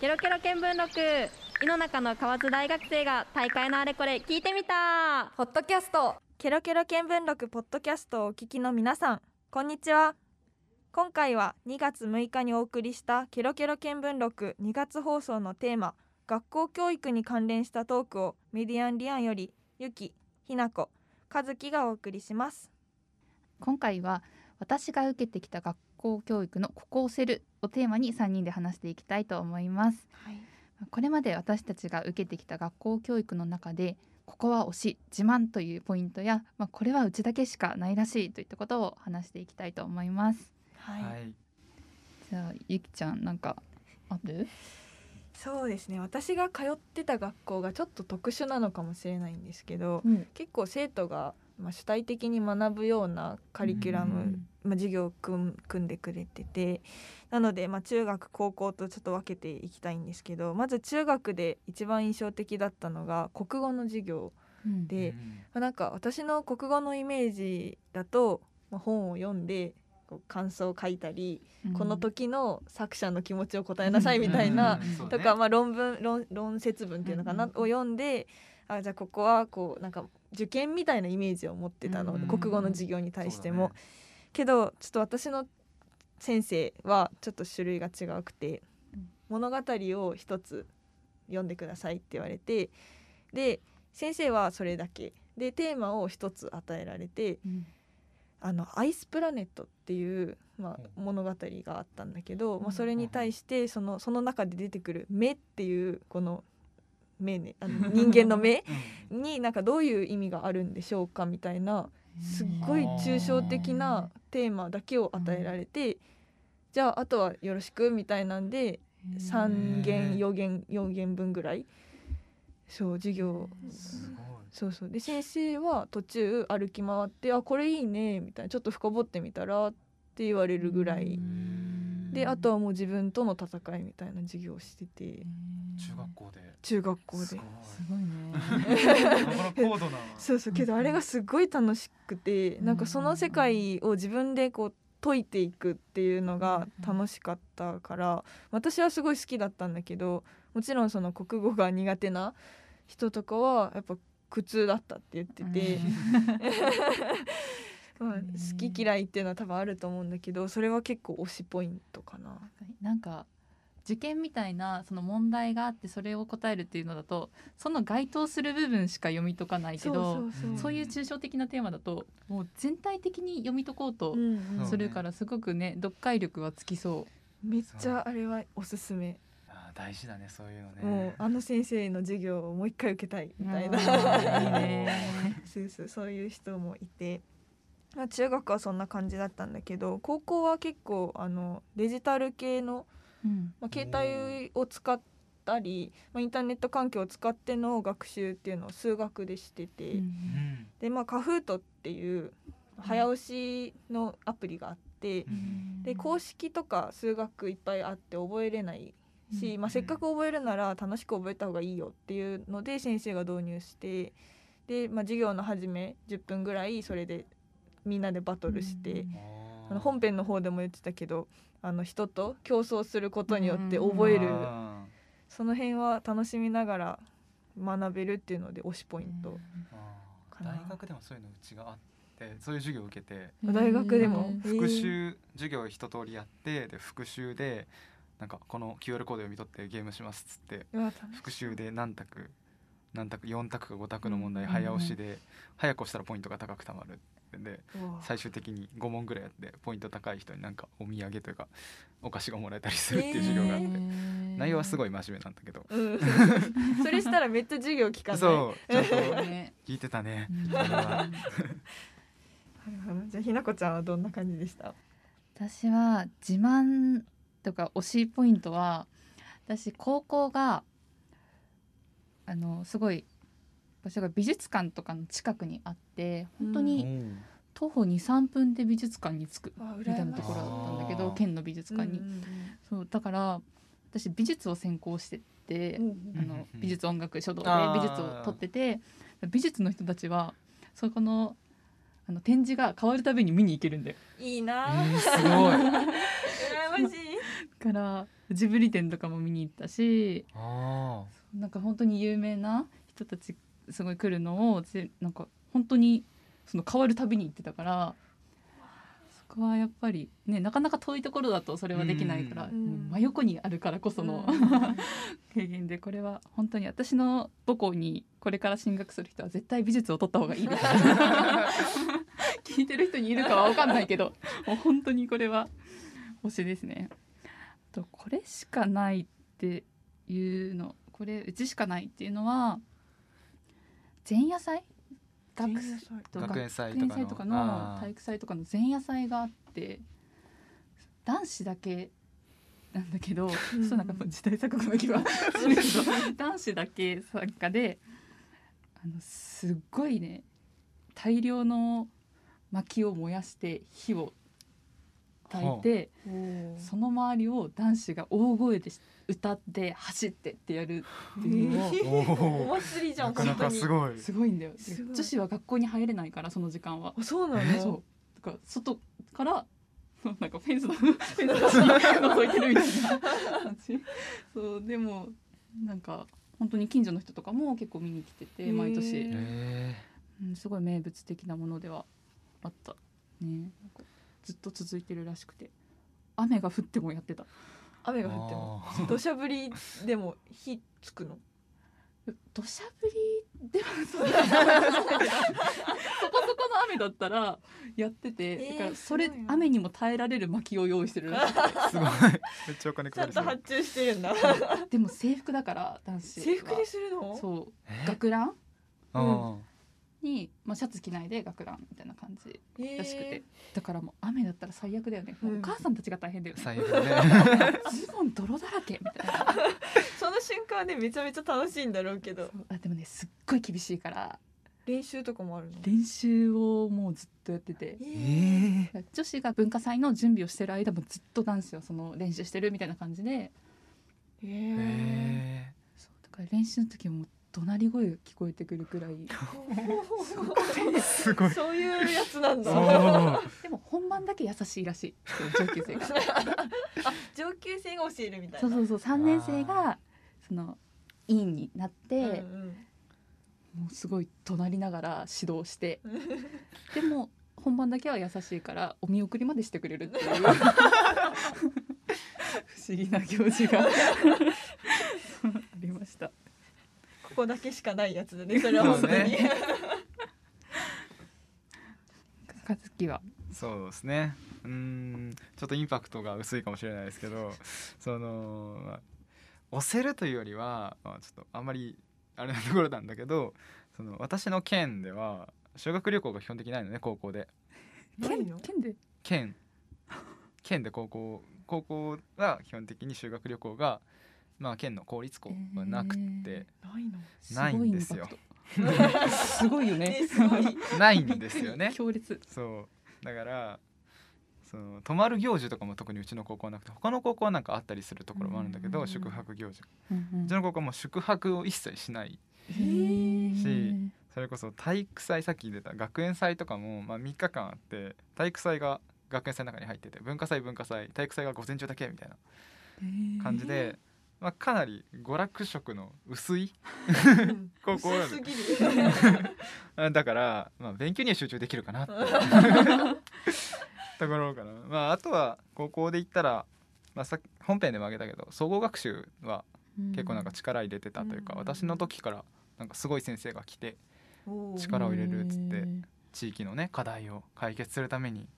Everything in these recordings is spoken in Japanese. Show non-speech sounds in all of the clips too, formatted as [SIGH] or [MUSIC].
ケロケロ見聞録。井の中の河津大学生が大会のあれこれ聞いてみた。ポッドキャスト。ケロケロ見聞録ポッドキャストをお聞きの皆さんこんにちは。今回は2月6日にお送りしたケロケロ見聞録2月放送のテーマ学校教育に関連したトークをメディアンリアンよりゆき、ひなこ、かずきがお送りします。今回は私が受けてきた学校教育のここをせるをテーマに3人で話していきたいと思います、はい。これまで私たちが受けてきた学校教育の中でここは推し自慢というポイントや、まあ、これはうちだけしかないらしいといったことを話していきたいと思います。はい、はい。じゃあゆきちゃんなんかある？そうですね。私が通ってた学校がちょっと特殊なのかもしれないんですけどうん。結構生徒が、まあ、主体的に学ぶようなカリキュラム、うん。まあ、授業を組ん組んでくれててなので、まあ、中学高校とちょっと分けていきたいんですけどまず中学で一番印象的だったのが国語の授業うん。で、まあ、なんか私の国語のイメージだと、まあ、本を読んで感想を書いたり、この時の作者の気持ちを答えなさいみたいな、うん。とか、まあ、論文論論説文っていうのかな、うん。を読んであじゃあここはこうなんか受験みたいなイメージを持ってたの、うん国語の授業に対しても、ね。けどちょっと私の先生はちょっと種類が違くて、うん物語を一つ読んでくださいって言われてで先生はそれだけ。でテーマを一つ与えられてうん。あのアイスプラネットっていう、まあ、物語があったんだけど、まあ、それに対してそのその中で出てくる「目」っていうこの目ねあの人間の目 [LAUGHS] うん。になんかどういう意味があるんでしょうかみたいなすっごい抽象的なテーマだけを与えられて、じゃああとはよろしくみたいなんで3弦4弦4弦分ぐらいそう授業。そうそう。で先生は途中歩き回って「あこれいいね」みたいな「ちょっと深掘ってみたら」って言われるぐらいであとはもう自分との戦いみたいな授業をしてて。中学校で。中学校で。すごい。ね。なかなか高度な。[LAUGHS] そうそう。けどあれがすごい楽しくてなんかその世界を自分でこう解いていくっていうのが楽しかったから私はすごい好きだったんだけどもちろんその国語が苦手な人とかはやっぱ苦痛だったって言ってて、[LAUGHS] まあ、好き嫌いっていうのは多分あると思うんだけどそれは結構推しポイントかな。なんか受験みたいなその問題があってそれを答えるっていうのだとその該当する部分しか読み解かないけどそうそうそう。いう抽象的なテーマだともう全体的に読み解こうとするからすごくね読解力はつきそめっちゃあれはおすすめ、あー大事だねそういうのね。もうあの先生の授業をもう一回受けたいみたいな。うんいいね。[LAUGHS] そうそうそういう人もいて、まあ、中学はそんな感じだったんだけど高校は結構あのデジタル系の、う。うんまあ、携帯を使ったり、まあ、インターネット環境を使っての学習っていうのを数学でしてて、うんうん。でまあカフートっていう早押しのアプリがあって、で公式とか数学いっぱいあって覚えれないし、うんまあ、せっかく覚えるなら楽しく覚えた方がいいよっていうので先生が導入してで、まあ、授業の初め10分ぐらいそれでみんなでバトルして、あの本編の方でも言ってたけどあの人と競争することによって覚える、あその辺は楽しみながら学べるっていうので推しポイント、大学でもそういうのうちがあってそういう授業を受けて大学でも。復習授業一通りやってで復習でなんかこの QR コード読み取ってゲームしますっつって復習で何択何択4択か5択の問題うん早押しで早く押したらポイントが高くたまるで最終的に5問ぐらいやってポイント高い人になんかお土産というかお菓子がもらえたりするっていう授業があって、内容はすごいい真面目なんだけど、うん、[LAUGHS] それしたらめっちゃ授業聞かない。そうちゃんとね聞いてたね。なるほど。じゃあひなこちゃんはどんな感じでした？私は自慢とか推しポイントは私高校があのすごい場所が美術館とかの近くにあって本当に徒歩23分で美術館に着くあみたいなところだったんだけど県の美術館に、うんそうだから私美術を専攻してて、うんうんあの美術音楽書道で美術を取ってて美術の人たちはそこのあの展示が変わるたびに見に行けるんだよ。いいな。あ、えーすごい。[LAUGHS] 羨ましい。からジブリ展とかも見に行ったしあなんか本当に有名な人たちすごい来るのをぜなんか本当にその変わるたびに行ってたからそこはやっぱりねなかなか遠いところだとそれはできないから、真横にあるからこその、うん。[LAUGHS] 経験でこれは本当に私の母校にこれから進学する人は絶対美術を取った方がいいみたいな。[LAUGHS] 聞いてる人にいるかは分かんないけどもう本当にこれは推しですね。あとこれしかないっていうのこれうちしかないっていうのは前夜祭？学前夜祭。と学園祭とかの。祭とかの。あー。体育祭とかの前夜祭があって男子だけなんだけど、ん [LAUGHS] そうなんかもう時代錯誤の気は [LAUGHS] するけど男子だけ参加であのすっごいね大量の薪を燃やして火を焚いてその周りを男子が大声で歌って走ってってやるっていうのをおお祭りじゃんなかなかすいごい。すごいんだよ。女子は学校に入れないからその時間は。あそうなえのそう。だから外から [LAUGHS] なんかフェンスの [LAUGHS] フェンスの端覗いてるみたいな感じ。そうでもなんか本当に近所の人とかも結構見に来てへてー。毎年、えうん、すごい名物的なものではあったね。なんかずっと続いてるらしくて。雨が降ってもやってた。雨が降っても。土砂降りでも火つくの？土砂降りではそう [LAUGHS] そこそこの雨だったらやってて、えーだからそれ雨にも耐えられる薪を用意してるらしくてすごい。めっちゃお金ちかかりそうゃんと発注してるんだ。でも制服だから男子は。制服にするの？そう。え？学ラン？あに、まあ、シャツ着ないで学ランみたいな感じらしくて、だからもう雨だったら最悪だよね、うん。お母さんたちが大変だよね。ー最悪だね。[LAUGHS] ズボン泥だらけみたいな。その瞬間はねめちゃめちゃ楽しいんだろうけど。あでもねすっごい厳しいから。練習とかもあるの？練習をもうずっとやってて。ええ女子が文化祭の準備をしてる間もずっと男子はその練習してるみたいな感じで。へえそう。だから練習の時も怒鳴り声が聞こえてくるくらい。ー、すごい。そういうやつなんだ。[LAUGHS] でも本番だけ優しいらしい上級生が。あ [LAUGHS] 上級生が教えるみたいな。そうそうそう3年生がその委員になって、うんもうすごい怒鳴りながら指導して。う [LAUGHS] んでも本番だけは優しいからお見送りまでしてくれるっていう。不思議な行事が。ここだけしかないやつだねそれは本当に、はそうですねうーんちょっとインパクトが薄いかもしれないですけどその、まあ押せるというよりは、まあ、ちょっとあんまりあれなところなんだけどその私の県では修学旅行が基本的にないのね高校でないの県で県県で高校高校は基本的に修学旅行がまあ県の公立校はなくって、ないの。ないんですよ。すごいよえね。[LAUGHS] すごい。ないんですよね。強烈。そう。だからその泊まる行事とかも特にうちの高校はなくて他の高校はなんかあったりするところもあるんだけうん。ど宿泊行事うんうん。うちの高校はもう宿泊を一切しないしそれこそ体育祭さっき出た学園祭とかも、まあ、3日間あって体育祭が学園祭の中に入ってて文化祭文化祭体育祭が午前中だけみたいな感じで、まあ、かなり娯楽色の薄いうん。高校薄だから、まあ、勉強には集中できるかなって [LAUGHS] ところかな、まあ、あとは高校で言ったら、まあ、さ本編でも挙げたけど総合学習は結構なんか力入れてたというか、うん。私の時からなんかすごい先生が来て力を入れるっつって地域のね課題を解決するために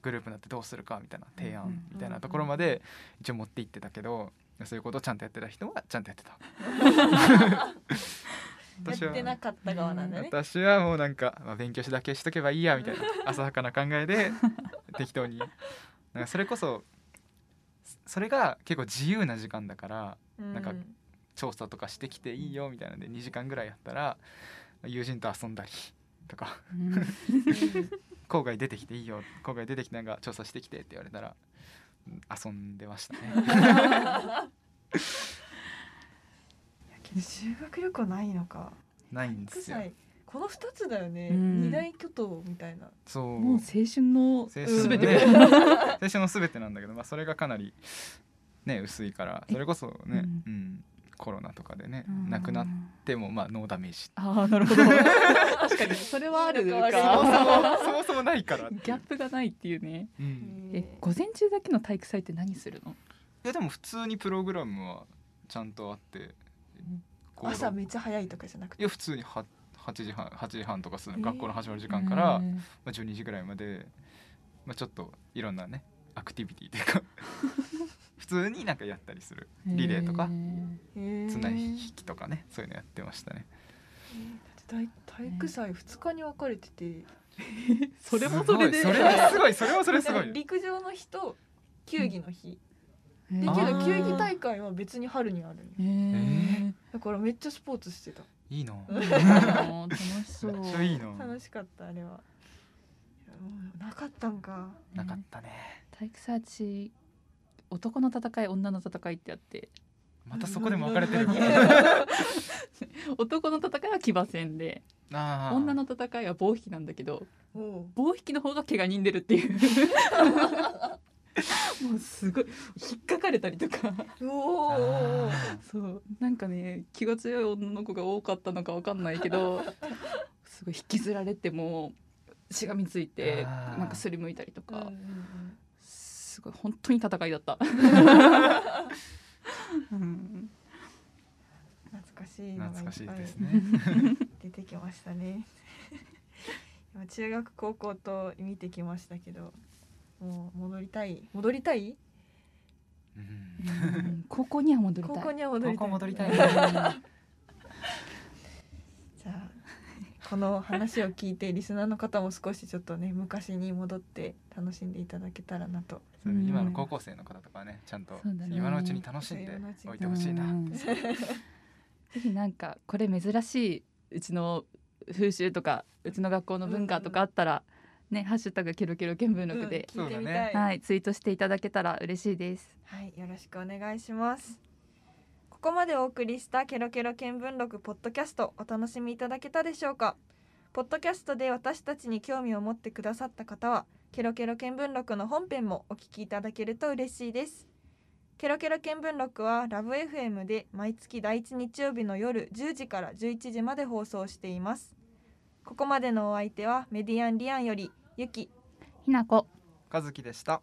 グループになってどうするかみたいな提案うんみたいなところまで一応持って行ってたけどそういうことをちゃんとやってた人はちゃんとやってた。[LAUGHS] 私は。やってなかった側なんだね。私はもうなんか、まあ、勉強しだけしとけばいいやみたいな浅はかな考えで [LAUGHS] 適当に。なんかそれこそそれが結構自由な時間だからなんか調査とかしてきていいよみたいなので2時間ぐらいやったら友人と遊んだりとか。うん。[LAUGHS] 郊外出てきていいよ郊外出てきてなんか調査してきてって言われたらうん遊んでましたね。修学旅行ないのか。ないんですよ。この二つだよね、うん。二大巨頭みたいな。そう。もう青春の青春のすべて。[LAUGHS] 青春の全てなんだけど、まあ、それがかなりね薄いからそれこそね、ううんんコロナとかでねうん。なくなってもまあノーダメージ。ああなるほど。[LAUGHS] 確かにそれはあるかそもかそもそもそもないから。ギャップがないっていうね。うん。え午前中だけの体育祭って何するの？いやでも普通にプログラムはちゃんとあって、こう。朝めっちゃ早いとかじゃなくて？いや普通には8時半8時半とかする学校の始まる時間から、まあ、12時ぐらいまで、まあ、ちょっといろんなねアクティビティというか普通になんかやったりする。リレーとか。綱引きとかね。そういうのやってましたね。だって体体育祭2日に分かれてて、[LAUGHS] それもそれで。すごい。それはすごい。それはそれすごい。陸上の日と球技の日、へーでけど球技大会は別に春にあるんだからめっちゃスポーツしてた。いいの？楽しそう [LAUGHS] 楽しかったあれは。いやもうなかったんか。なかったね。体育祭私男の戦い女の戦いってあって。またそこでも分かれてる。何男の戦いは騎馬戦で女の戦いは棒引きなんだけど棒引きの方が怪我人出るっていう。[LAUGHS] もうすごい引っかかれたりとか。そう。なんかね気が強い女の子が多かったのかわかんないけどすごい引きずられてもしがみついてなんかすりむいたりとか。うんうんうんすごい本当に戦いだった。うん懐かしいのがいっぱ懐かしいですいね。出てきましたね。[LAUGHS] 今中学高校と見てきましたけどもう戻りたい。戻りたい？高校には戻りたい。高校には戻りたい高校戻りたいじゃあこの話を聞いてリスナーの方も少しちょっとね昔に戻って楽しんでいただけたらなと。今の高校生の方とかはねちゃんと今のうちに楽しんでおいてほしいな。う [LAUGHS] んぜひなんかこれ珍しいうちの風習とかうちの学校の文化とかあったら、ねハッシュタグケロケロ見聞録で、うん聞いてみたい、そうだね。はいツイートしていただけたら嬉しいです。はい、よろしくお願いします。ここまでお送りしたケロケロ見聞録ポッドキャストお楽しみいただけたでしょうか？ポッドキャストで私たちに興味を持ってくださった方は、ケロケロ見聞録の本編もお聞きいただけると嬉しいです。ケロケロ見聞録はラブ FM で毎月第1日曜日の夜10時から11時まで放送しています。ここまでのお相手はメディアンリアンよりゆきひなこ和樹でした